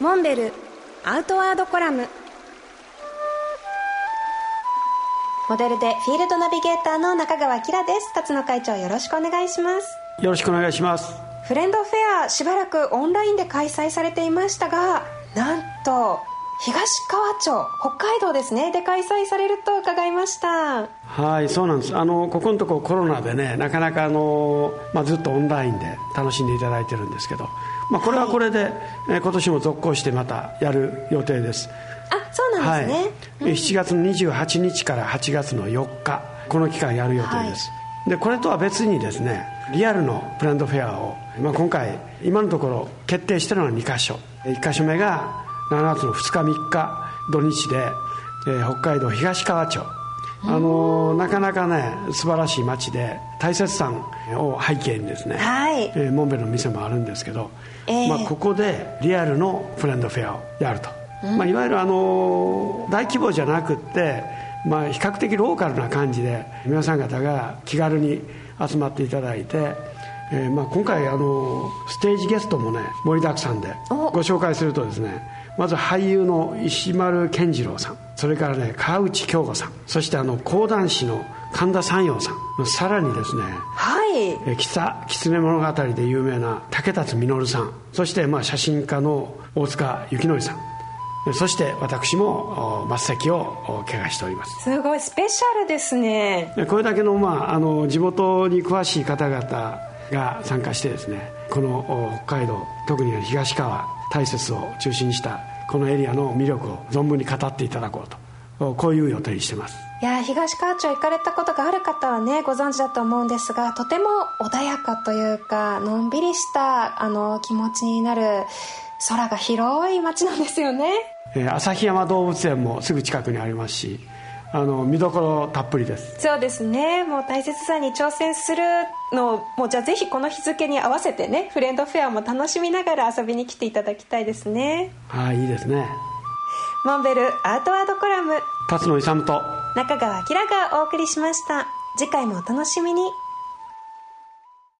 モンベルアウトワードコラム。モデルでフィールドナビゲーターの中川きらです。辰野会長よろしくお願いします。よろしくお願いします。フレンドフェアしばらくオンラインで開催されていましたがなんと東川町北海道ですね。で開催されると伺いました。はいそうなんです。あのここのとこコロナでねなかなかあの、まあ、ずっとオンラインで楽しんでいただいてるんですけど、まあ、これはこれで、はい、え今年も続行してまたやる予定です。あそうなんですね、はい、7月の28日から8月の4日この期間やる予定です、はい、でこれとは別にですねリアルのブランドフェアを、まあ、今回今のところ決定してるのは2箇所。1箇所目が7月の2日3日土日で、えー、北海道東川町。あのなかなかね素晴らしい町で大雪山を背景にですね、はい。えー、モンベルの店もあるんですけど、えー、まあ、ここでリアルのフレンドフェアをやると、うん、まあ、いわゆるあの大規模じゃなくって、まあ、比較的ローカルな感じで皆さん方が気軽に集まっていただいて、えーまあ、今回あのステージゲストもね盛りだくさんでご紹介するとですねまず俳優の石丸健次郎さん。それからね川内京子さん。そしてあの講談師の神田山陽さん。さらにですねはい。北狐物語で有名な竹達実さん。そしてまあ写真家の大塚幸則さん。そして私も末席を怪我しております。すごいスペシャルですね。これだけの,、まあ、あの地元に詳しい方々が参加してですねこの北海道特に東川大雪を中心にしたこのエリアの魅力を存分に語っていただこうと。こういう予定にしてます。いや東川町行かれたことがある方はねご存知だと思うんですがとても穏やかというかのんびりしたあの気持ちになる空が広い町なんですよね、えー、旭山動物園もすぐ近くにありますしあの見どころたっぷりです。そうですね。もう大切さに挑戦するのをもうじゃあぜひこの日付に合わせてねフレンドフェアも楽しみながら遊びに来ていただきたいですね。はいいいですね。モンベルアートワードコラム。辰野勇と。中川明がお送りしました。次回もお楽しみに